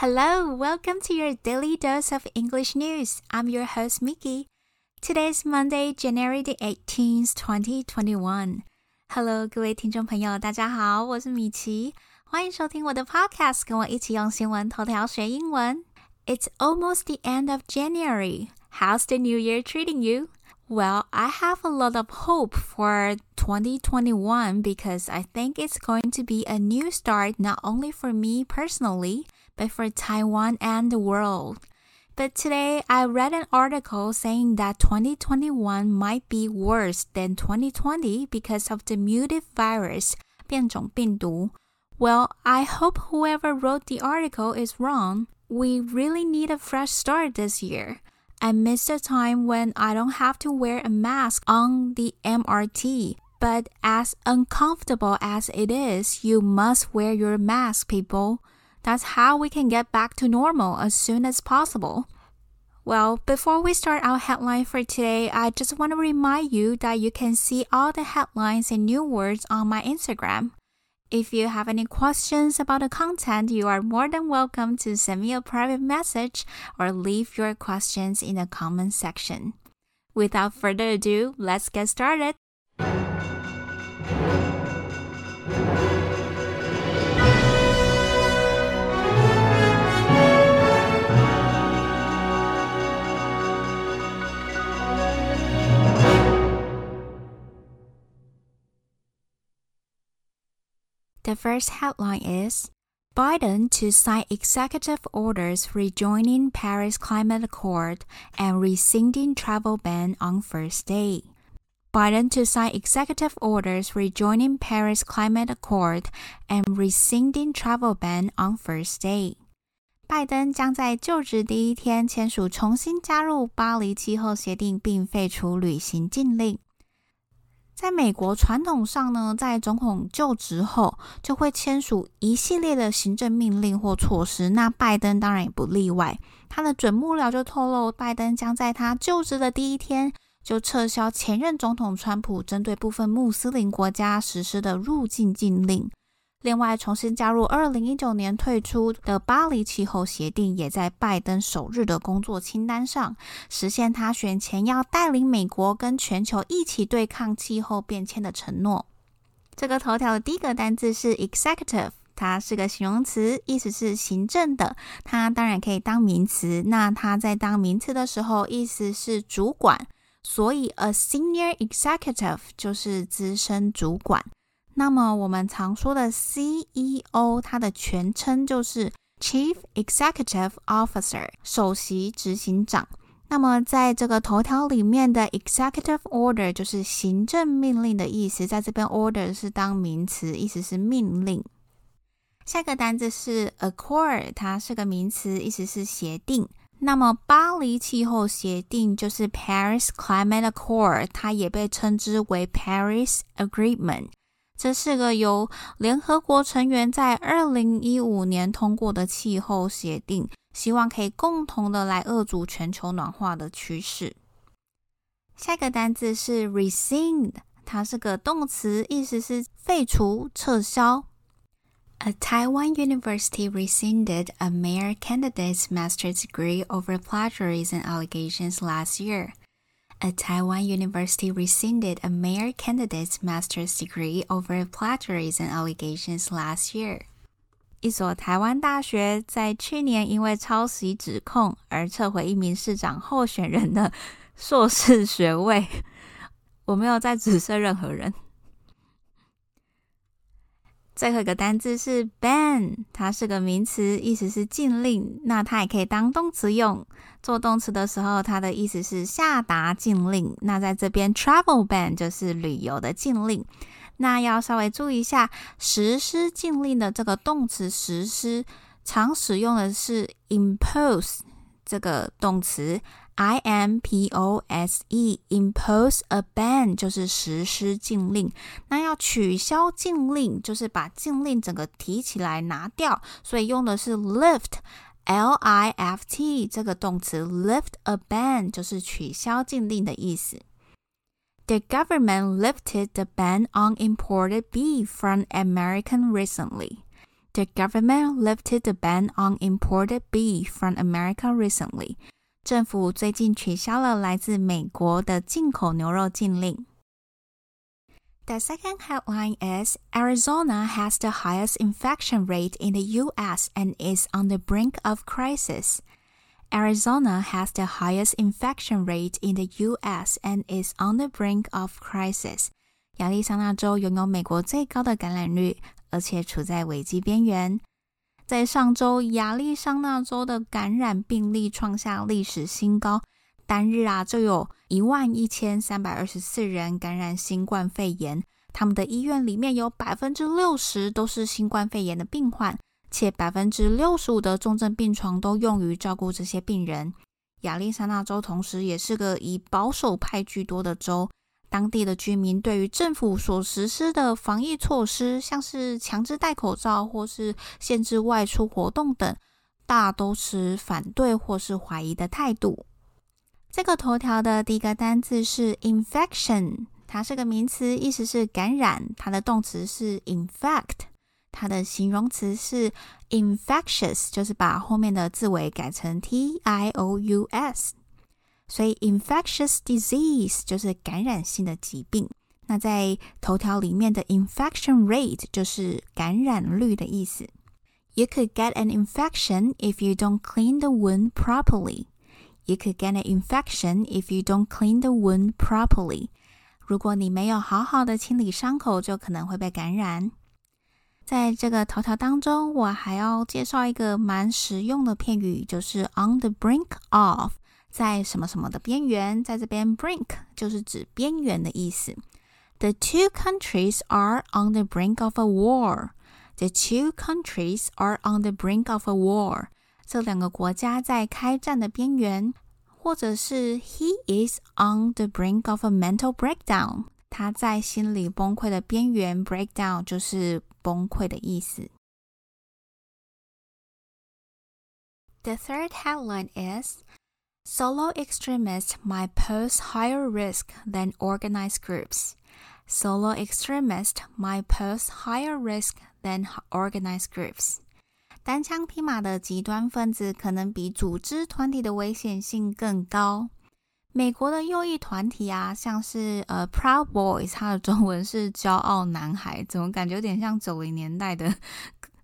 Hello, welcome to your daily dose of English news. I'm your host Mickey. Today is Monday, January the 18th, 2021. Hello，各位听众朋友，大家好，我是米奇，欢迎收听我的 Podcast，跟我一起用新闻头条学英文。It's almost the end of January. How's the new year treating you? Well, I have a lot of hope for 2021 because I think it's going to be a new start not only for me personally, but for Taiwan and the world. But today I read an article saying that 2021 might be worse than 2020 because of the mutant virus, 变种病毒. Well, I hope whoever wrote the article is wrong. We really need a fresh start this year. I miss a time when I don't have to wear a mask on the MRT. But as uncomfortable as it is, you must wear your mask, people. That's how we can get back to normal as soon as possible. Well, before we start our headline for today, I just want to remind you that you can see all the headlines and new words on my Instagram. If you have any questions about the content, you are more than welcome to send me a private message or leave your questions in the comment section. Without further ado, let's get started. The first headline is Biden to sign executive orders rejoining Paris Climate Accord and rescinding travel ban on first day. Biden to sign executive orders rejoining Paris Climate Accord and rescinding travel ban on first day. 拜登将在就职第一天签署重新加入巴黎气候协定，并废除旅行禁令。 在美国传统上呢，在总统就职后就会签署一系列的行政命令或措施。那拜登当然也不例外。他的准幕僚就透露，拜登将在他就职的第一天就撤销前任总统川普针对部分穆斯林国家实施的入境禁令。另外，重新加入二零一九年退出的巴黎气候协定，也在拜登首日的工作清单上，实现他选前要带领美国跟全球一起对抗气候变迁的承诺。这个头条的第一个单字是 executive，它是个形容词，意思是行政的。它当然可以当名词，那它在当名词的时候，意思是主管，所以 a senior executive 就是资深主管。那么我们常说的 CEO，它的全称就是 Chief Executive Officer，首席执行长。那么在这个头条里面的 Executive Order 就是行政命令的意思，在这边 Order 是当名词，意思是命令。下一个单字是 Accord，它是个名词，意思是协定。那么巴黎气候协定就是 Paris Climate Accord，它也被称之为 Paris Agreement。这是个由联合国成员在二零一五年通过的气候协定，希望可以共同的来遏阻全球暖化的趋势。下一个单字是 rescind，它是个动词，意思是废除、撤销。A Taiwan university rescinded a male candidate's master's degree over plagiarism allegations last year. a Taiwan university rescinded a male candidate's master's degree over plagiarism allegations last year. 一所台湾大学在去年因为抄袭指控而撤回一名市长候选人的硕士学位。我没有在指责任何人。 最后一个单字是 ban，它是个名词，意思是禁令。那它也可以当动词用，做动词的时候，它的意思是下达禁令。那在这边，travel ban 就是旅游的禁令。那要稍微注意一下，实施禁令的这个动词实施，常使用的是 impose 这个动词。I M P O S E impose a ban 就是实施禁令，那要取消禁令就是把禁令整个提起来拿掉，所以用的是 lift L I F T 这个动词 lift a ban 就是取消禁令的意思。The government lifted the ban on imported beef from American recently. The government lifted the ban on imported beef from America recently. 政府最近取消了来自美国的进口牛肉禁令。The second headline is Arizona has the highest infection rate in the U.S. and is on the brink of crisis. Arizona has the highest infection rate in the U.S. and is on the brink of crisis. 亚利桑那州拥有美国最高的感染率，而且处在危机边缘。 在上周，亚利桑那州的感染病例创下历史新高，单日啊就有一万一千三百二十四人感染新冠肺炎。他们的医院里面有百分之六十都是新冠肺炎的病患，且百分之六十五的重症病床都用于照顾这些病人。亚利桑那州同时也是个以保守派居多的州。当地的居民对于政府所实施的防疫措施，像是强制戴口罩或是限制外出活动等，大都持反对或是怀疑的态度。这个头条的第一个单字是 infection，它是个名词，意思是感染。它的动词是 infect，它的形容词是 infectious，就是把后面的字尾改成 t i o u s。所以，infectious disease 就是感染性的疾病。那在头条里面的 infection rate 就是感染率的意思。You could get an infection if you don't clean the wound properly. You could get an infection if you don't clean the wound properly. 如果你没有好好的清理伤口，就可能会被感染。在这个头条当中，我还要介绍一个蛮实用的片语，就是 on the brink of。在什么什么的边缘，在这边 brink 就是指边缘的意思。The two countries are on the brink of a war. The two countries are on the brink of a war. 这两个国家在开战的边缘，或者是 He is on the brink of a mental breakdown. 他在心理崩溃的边缘，breakdown 就是崩溃的意思。The third headline is Solo extremists might pose higher risk than organized groups. Solo extremists might pose higher risk than organized groups. 单枪匹马的极端分子可能比组织团体的危险性更高。美国的右翼团体啊，像是呃 Proud Boys，它的中文是骄傲男孩，怎么感觉有点像九零年代的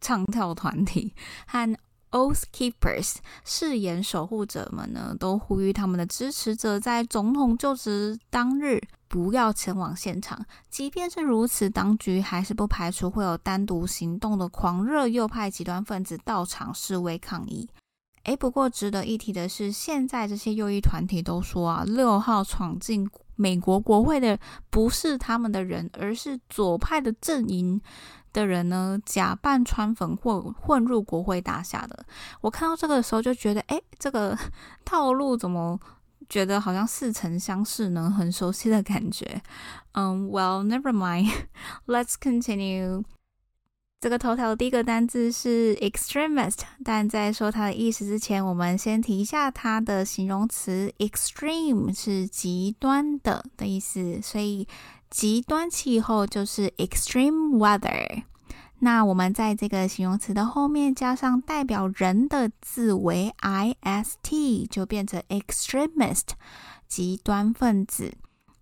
唱跳团体和 Oath Keepers 誓言守护者们呢，都呼吁他们的支持者在总统就职当日不要前往现场。即便是如此，当局还是不排除会有单独行动的狂热右派极端分子到场示威抗议。诶，不过值得一提的是，现在这些右翼团体都说啊，六号闯进美国国会的不是他们的人，而是左派的阵营。的人呢，假扮川粉混混入国会大厦的。我看到这个的时候就觉得，哎，这个 套路怎么觉得好像似曾相识呢？很熟悉的感觉。嗯，Well, never mind. Let's continue. 这个头条的第一个单字是 extremist，但在说它的意思之前，我们先提一下它的形容词 extreme 是极端的的意思，所以。极端气候就是 extreme weather。那我们在这个形容词的后面加上代表人的字为 ist，就变成 extremist，极端分子。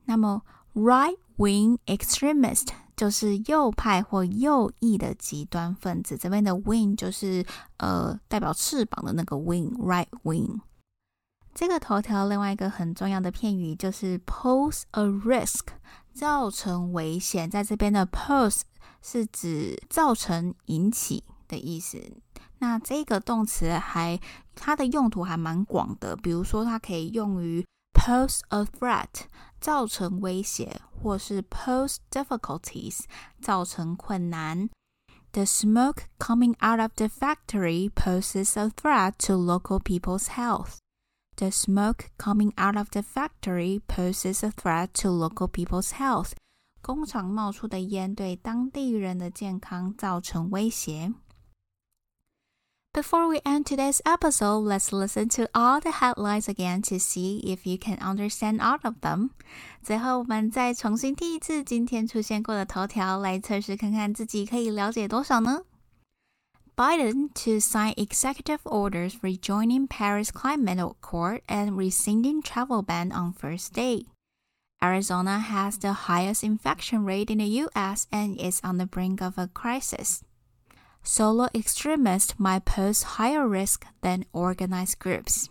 那么 right wing extremist 就是右派或右翼的极端分子。这边的 wing 就是呃代表翅膀的那个 wing，right wing。这个头条另外一个很重要的片语就是 pose a risk。造成危险，在这边的 pose 是指造成、引起的意思。那这个动词还它的用途还蛮广的，比如说它可以用于 pose a threat 造成威胁，或是 pose difficulties 造成困难。The smoke coming out of the factory poses a threat to local people's health. The smoke coming out of the factory poses a threat to local people's health. 工厂冒出的烟对当地人的健康造成威胁。 Before we end today's episode, let's listen to all the headlines again to see if you can understand all of them. 最后，我们再重新听一次今天出现过的头条，来测试看看自己可以了解多少呢？ Biden to sign executive orders rejoining Paris Climate Accord and rescinding travel ban on first day. Arizona has the highest infection rate in the US and is on the brink of a crisis. Solo extremists might pose higher risk than organized groups.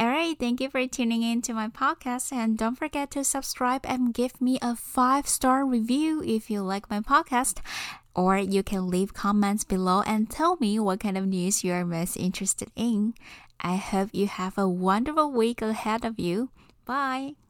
Alright, thank you for tuning in to my podcast and don't forget to subscribe and give me a 5 star review if you like my podcast or you can leave comments below and tell me what kind of news you are most interested in. I hope you have a wonderful week ahead of you. Bye.